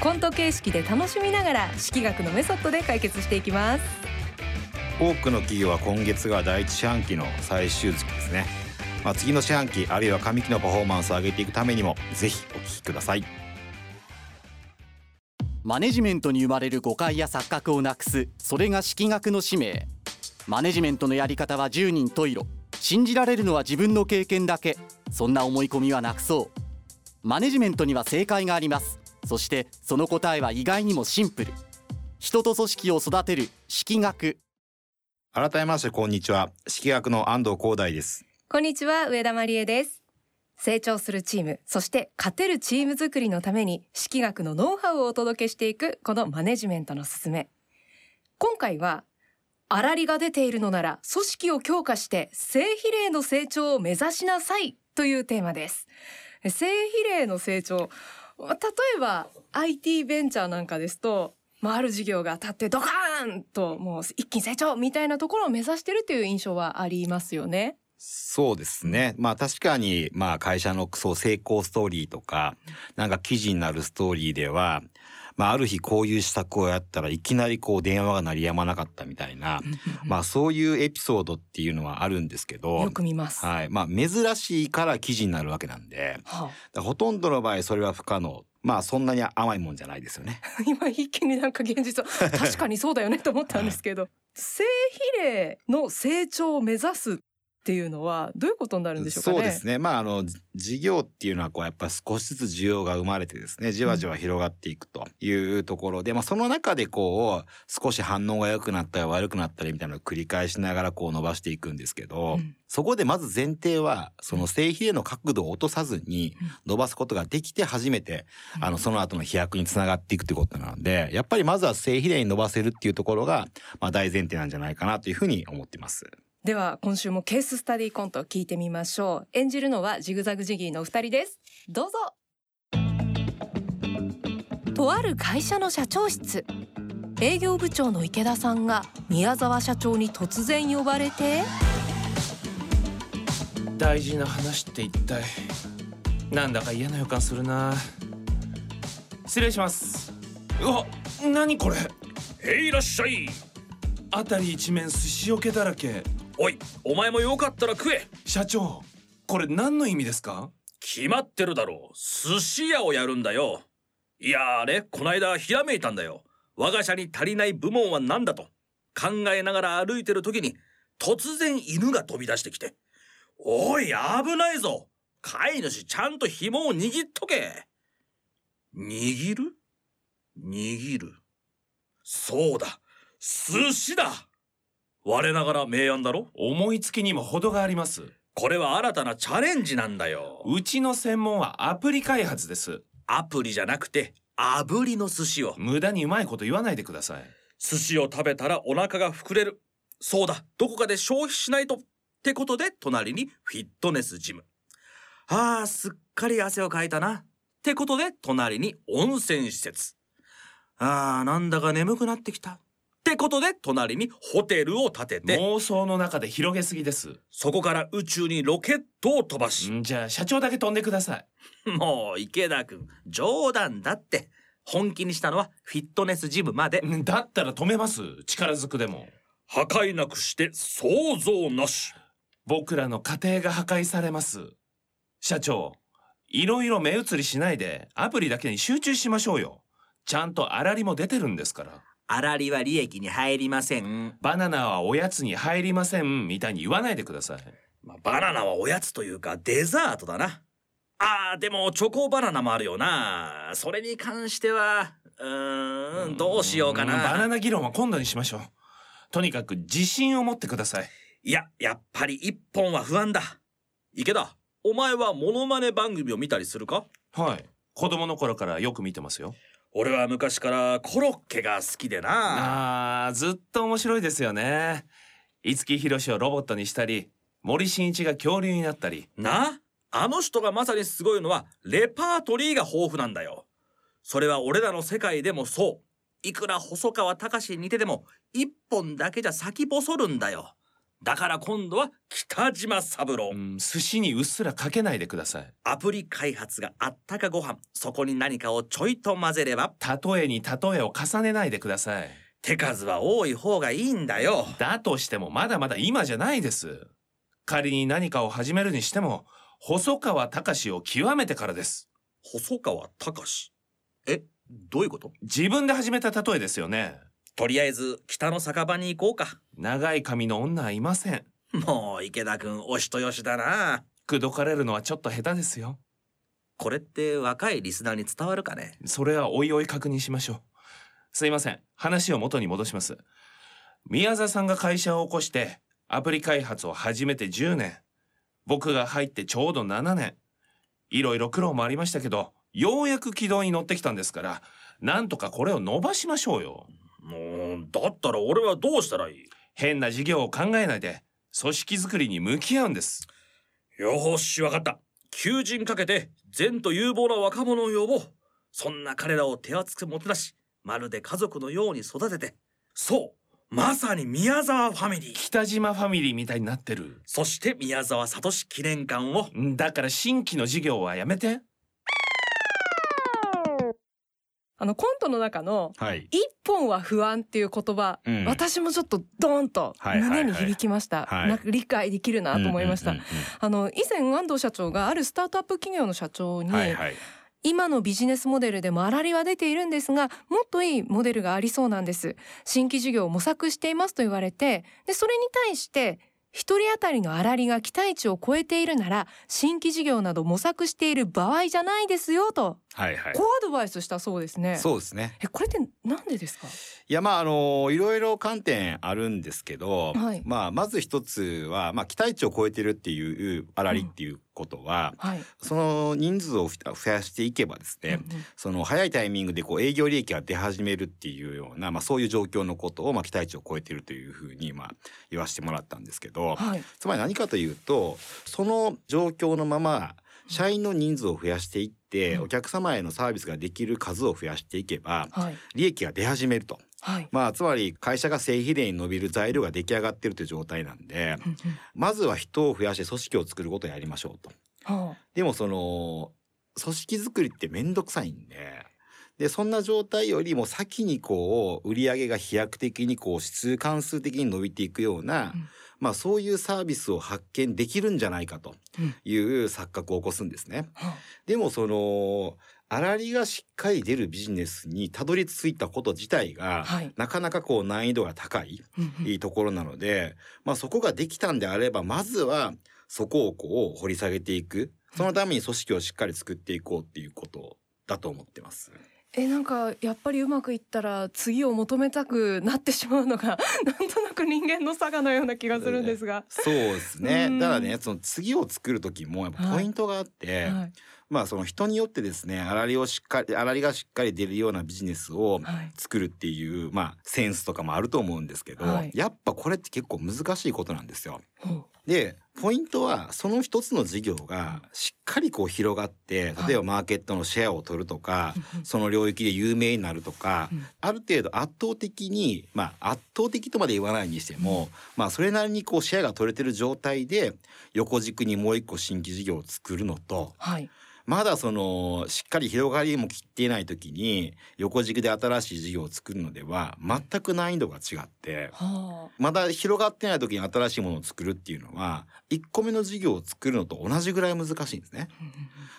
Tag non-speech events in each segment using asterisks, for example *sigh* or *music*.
コント形式で楽しみながら式学のメソッドで解決していきます。多くの企業は今月が第一四半期の最終月ですね。まあ、次の四半期あるいは上期のパフォーマンスを上げていくためにもぜひお聞きください。マネジメントに生まれる誤解や錯覚をなくすそれが式学の使命。マネジメントのやり方は十人十色。信じられるのは自分の経験だけ。そんな思い込みはなくそう。マネジメントには正解がありますそしてその答えは意外にもシンプル。人と組織を育てる式学。改めましてこんにちは。式学の安藤光大です。こんにちは上田真理恵です。成長するチームそして勝てるチーム作りのために式学のノウハウをお届けしていくこのマネジメントのすすめ。今回は粗利が出ているのなら組織を強化して正比例の成長を目指しなさいというテーマです。正比例の成長例えば IT ベンチャーなんかですとまあ、ある事業が立ってドカーンともう一気に成長みたいなところを目指してるという印象はありますよね。そうですね。まあ確かに、まあ会社のそう成功ストーリーとか、なんか記事になるストーリーでは、まあある日こういう施策をやったらいきなりこう電話が鳴りやまなかったみたいな、まあそういうエピソードっていうのはあるんですけど、よく見ます。はい。まあ珍しいから記事になるわけなんで、はあ、ほとんどの場合それは不可能。まあそんなに甘いもんじゃないですよね。*laughs* 今一気になんか現実は *laughs* 確かにそうだよねと思ったんですけど、*laughs* 正比例の成長を目指すっていうのはどういうことになるんでしょうかね？そうですね。まああの事業っていうのはこうやっぱ少しずつ需要が生まれてですね、じわじわ広がっていくというところで、うん、まあその中でこう少し反応が良くなったり悪くなったりみたいなのを繰り返しながらこう伸ばしていくんですけど、うん、そこでまず前提はその正比例の角度を落とさずに伸ばすことができて初めて、うん、あのその後の飛躍につながっていくってことなので、やっぱりまずは正比例に伸ばせるっていうところがまあ大前提なんじゃないかなというふうに思ってます。では今週もケーススタディコント聞いてみましょう。演じるのはジグザグジギーのお二人です。どうぞ。とある会社の社長室。営業部長の池田さんが宮沢社長に突然呼ばれて。大事な話って一体なんだか嫌な予感するな。失礼します。うわ何これ。へいいらっしゃい。辺り一面寿司桶だらけおいお前もよかったら食え。社長これ何の意味ですか？決まってるだろう。寿司屋をやるんだよ。いやあれこないだひらめいたんだよ。我が社に足りない部門は何だと。考えながら歩いてる時に突然犬が飛び出してきて「おい危ないぞ。飼い主ちゃんと紐を握っとけ」握る？握る。そうだ。寿司だ我ながら明暗だろ？思いつきにも程があります。これは新たなチャレンジなんだよ。うちの専門はアプリ開発です。アプリじゃなくて炙りの寿司を。無駄にうまいこと言わないでください。寿司を食べたらお腹が膨れる。そうだどこかで消費しないとってことで隣にフィットネスジム。ああすっかり汗をかいたな。ってことで隣に温泉施設。ああなんだか眠くなってきたってことで隣にホテルを建てて。妄想の中で広げすぎです。そこから宇宙にロケットを飛ばし。じゃあ社長だけ飛んでください。*laughs* もう池田君冗談だって。本気にしたのはフィットネスジムまで。だったら止めます。力ずくでも。破壊なくして想像なし。僕らの家庭が破壊されます。社長いろいろ目移りしないでアプリだけに集中しましょうよ。ちゃんと粗利も出てるんですから粗利は利益に入りません。バナナはおやつに入りませんみたいに言わないでください。まあ、バナナはおやつというかデザートだな。あー、でもチョコバナナもあるよな。それに関しては、うーん、どうしようかな。バナナ議論は今度にしましょう。とにかく自信を持ってください。いや、やっぱり一本は不安だ。池田、お前はモノマネ番組を見たりするか？はい。子供の頃からよく見てますよ。俺は昔からコロッケが好きでな。あーずっと面白いですよね。五木ひろしをロボットにしたり森進一が恐竜になったり。な？あの人がまさにすごいのはレパートリーが豊富なんだよ。それは俺らの世界でもそう。いくら細川隆に似てても一本だけじゃ先細るんだよだから今度は北島三郎、うん寿司にうっすらかけないでください。アプリ開発があったかご飯。そこに何かをちょいと混ぜれば。例えに例えを重ねないでください。手数は多い方がいいんだよ。だとしてもまだまだ今じゃないです。仮に何かを始めるにしても細川隆を極めてからです。細川隆えどういうこと？自分で始めた例えですよねとりあえず北の酒場に行こうか。長い髪の女はいません。もう池田君お人よしだな。口説かれるのはちょっと下手ですよ。これって若いリスナーに伝わるかね？それはおいおい確認しましょう。すいません。話を元に戻します。宮沢さんが会社を起こしてアプリ開発を始めて10年。僕が入ってちょうど7年。いろいろ苦労もありましたけどようやく軌道に乗ってきたんですからなんとかこれを伸ばしましょうよもうだったら俺はどうしたらいい？変な事業を考えないで組織づくりに向き合うんです。よーしわかった。求人かけて善と有望な若者を呼ぼう。そんな彼らを手厚くもてなしまるで家族のように育てて。そうまさに宮沢ファミリー。北島ファミリーみたいになってる。そして宮沢聡記念館を。んだから新規の事業はやめてあのコントの中のはい。一本は不安っていう言葉、うん。私もちょっとドーンと胸に響きました、理解できるなと思いました、うんうんあの以前安藤社長があるスタートアップ企業の社長に、うんはいはい。今のビジネスモデルでも粗利は出ているんですがもっといいモデルがありそうなんです。新規事業を模索していますと言われてでそれに対して一人当たりの粗利が期待値を超えているなら新規事業など模索している場合じゃないですよとはいはいこ。うアドバイスしたそうですね。そうですね。えこれってなんでですか？いやまああのいろいろ観点あるんですけど、はいまあまず一つはまあ期待値を超えてるっていう粗利っていうことは、はい。その人数を増やしていけばですね、うんうんその早いタイミングでこう営業利益が出始めるっていうような、まあ、そういう状況のことをまあ期待値を超えてるというふうにまあ言わせてもらったんですけど、はい。つまり何かというとその状況のまま社員の人数を増やしていって、うんお客様へのサービスができる数を増やしていけばはい。利益が出始めると。はい。まあ、つまり会社が正比例に伸びる材料が出来上がってるという状態なんでうんうんまずは人を増やして組織を作ることをやりましょうと。はでもその組織作りってめんどくさいんで。でそんな状態よりも先にこう売り上げが飛躍的にこう指数関数的に伸びていくような、うんまあそういうサービスを発見できるんじゃないかとうんいう錯覚を起こすんですね。あはでもその粗利がしっかり出るビジネスにたどり着いたこと自体が、はいなかなかこう難易度が高いところなので、まあそこができたんであればまずはそこをこう掘り下げていくそのために組織をしっかり作っていこうっていうことだと思ってます。えなんかやっぱりうまくいったら次を求めたくなってしまうのが *laughs* なんとなく人間の差がのような気がするんですが。そうですね。うんだからね、その次を作る時もやっぱポイントがあって、はいまあその人によってですね、粗利をしっかり、粗利がしっかり出るようなビジネスをはい。作るっていう、まあセンスとかもあると思うんですけど、はい。やっぱこれって結構難しいことなんですよ。で、ポイントはその一つの事業がしっかりこう広がって、例えばマーケットのシェアを取るとか、その領域で有名になるとか、うん。ある程度圧倒的に、まあ圧倒的とまで言わないにしても、まあそれなりにこうシェアが取れてる状態で横軸にもう一個新規事業を作るのと、はいまだそのしっかり広がりも切っていない時に横軸で新しい事業を作るのでは全く難易度が違って、はまだ広がってない時に新しいものを作るっていうのは1個目の事業を作るのと同じぐらい難しいんですね。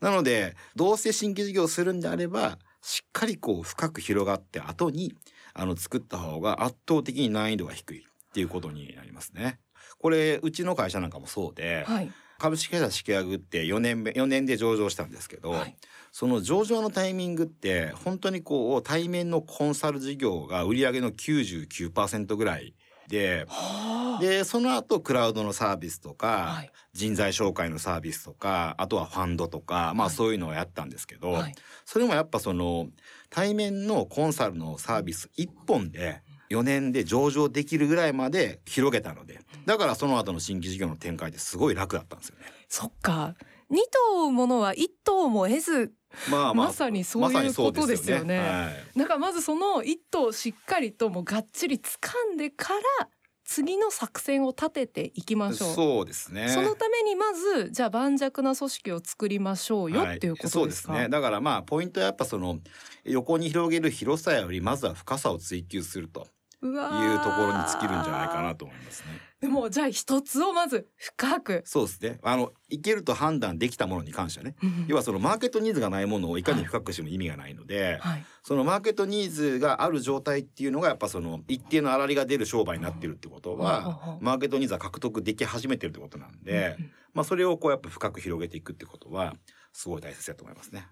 なのでどうせ新規事業をするんであればしっかりこう深く広がって後にあの作った方が圧倒的に難易度が低いっていうことになりますね。これうちの会社なんかもそうで、はい株式会社式上って4年目4年で上場したんですけど、はい。その上場のタイミングって本当にこう対面のコンサル事業が売上の99%ぐらいってはあ。でその後クラウドのサービスとか、はい。人材紹介のサービスとかあとはファンドとかまあはい。そういうのをやったんですけど、はい。それもやっぱその対面のコンサルのサービス1本で4年で上場できるぐらいまで広げたのでだからその後の新規事業の展開ってすごい楽だったんですよね。そっか二頭追うものは一頭も得ずまあまさにそういうことですよねはいだからまずその一頭をしっかりともうがっちり掴んでから次の作戦を立てていきましょう。そうですね。そのためにまずじゃあ盤石な組織を作りましょうよ、はいっていうことですか？そうですね。だからまあポイントはやっぱその横に広げる広さよりまずは深さを追求するというーところに尽きるんじゃないかなと思いますね。でもじゃあ一つをまず深く。そうですね。あのいけると判断できたものに関してはね。要はそのマーケットニーズがないものをいかに深くしても意味がないので、はい。そのマーケットニーズがある状態っていうのがやっぱその一定の粗利が出る商売になってるってことうんうんうんはマーケットニーズは獲得でき始めてるってことなんで、うんうんまあそれをこうやっぱ深く広げていくってことはすごい大切だと思いますね。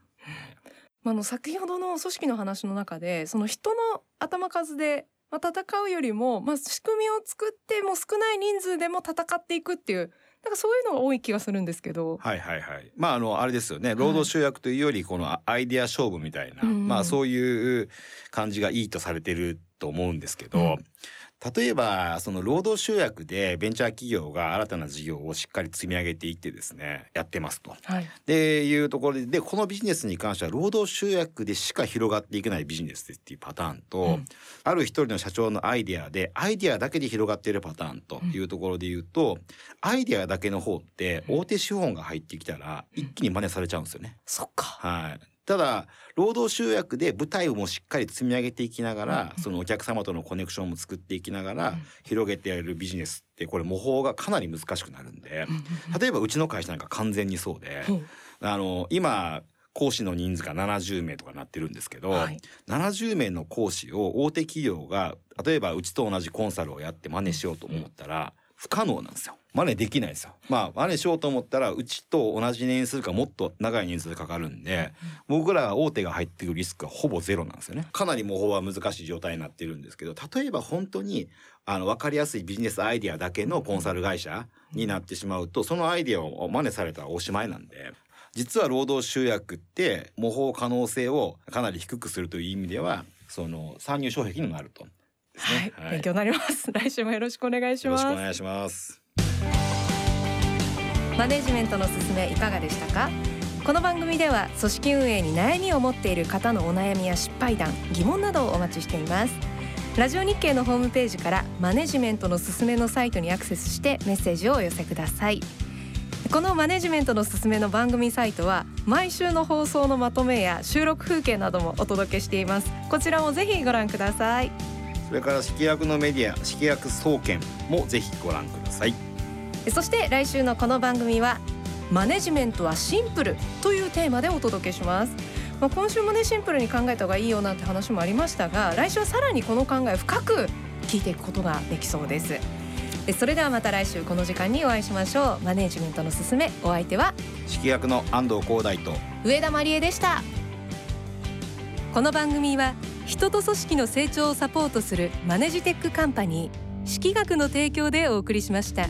まああの先ほどの組織の話の中でその人の頭数で、まあ、戦うよりも、まあ、仕組みを作ってもう少ない人数でも戦っていくっていうなんかそういうのが多い気がするんですけど。はいはいはい。まああのあれですよね。労働集約というよりこのアイデア勝負みたいな、うんまあそういう感じがいいとされてると思うんですけど、うん例えばその労働集約でベンチャー企業が新たな事業をしっかり積み上げていってですねやってますと。はい。でいうところででこのビジネスに関しては労働集約でしか広がっていけないビジネスですっていうパターンと、うんある一人の社長のアイデアでアイデアだけで広がっているパターンというところで言うと、アイデアだけの方って大手資本が入ってきたら一気に真似されちゃうんですよね。そっか。はいただ労働集約で舞台をもしっかり積み上げていきながら、そのお客様とのコネクションも作っていきながら、うん。広げてやるビジネスってこれ模倣がかなり難しくなるんで、例えばうちの会社なんか完全にそうで、う。んあの今講師の人数が70名とかなってるんですけど、はい。70名の講師を大手企業が例えばうちと同じコンサルをやって真似しようと思ったら不可能なんですよ。真似できないですよ。まあ真似しようと思ったらうちと同じ年数かもっと長い人数でかかるんで僕らは大手が入ってくるリスクはほぼゼロなんですよね。かなり模倣は難しい状態になってるんですけど例えば本当にあの分かりやすいビジネスアイデアだけのコンサル会社になってしまうとそのアイデアを真似されたらおしまいなんで実は労働集約って模倣可能性をかなり低くするという意味ではその参入障壁にもなるとですはいね。、勉強になります。*laughs* 来週もよろしくお願いしよろます。しくお願いします。マネジメントのすすめいかがでしたか？この番組では組織運営に悩みを持っている方のお悩みや失敗談疑問などをお待ちしていますラジオ日経のホームページからマネジメントのすすめのサイトにアクセスしてメッセージをお寄せくださいこのマネジメントのすすめの番組サイトは毎週の放送のまとめや収録風景などもお届けしていますこちらもぜひご覧くださいそれから式薬のメディア式薬総研もぜひご覧ください。そして来週のこの番組はマネジメントはシンプルというテーマでお届けします。まあ、今週もねシンプルに考えた方がいいよなんて話もありましたが来週はさらにこの考えを深く聞いていくことができそうですでそれではまた来週この時間にお会いしましょうマネジメントのすすめお相手は式薬の安藤光大と上田真理恵でしたこの番組は人と組織の成長をサポートするマネジテックカンパニー識学の提供でお送りしました。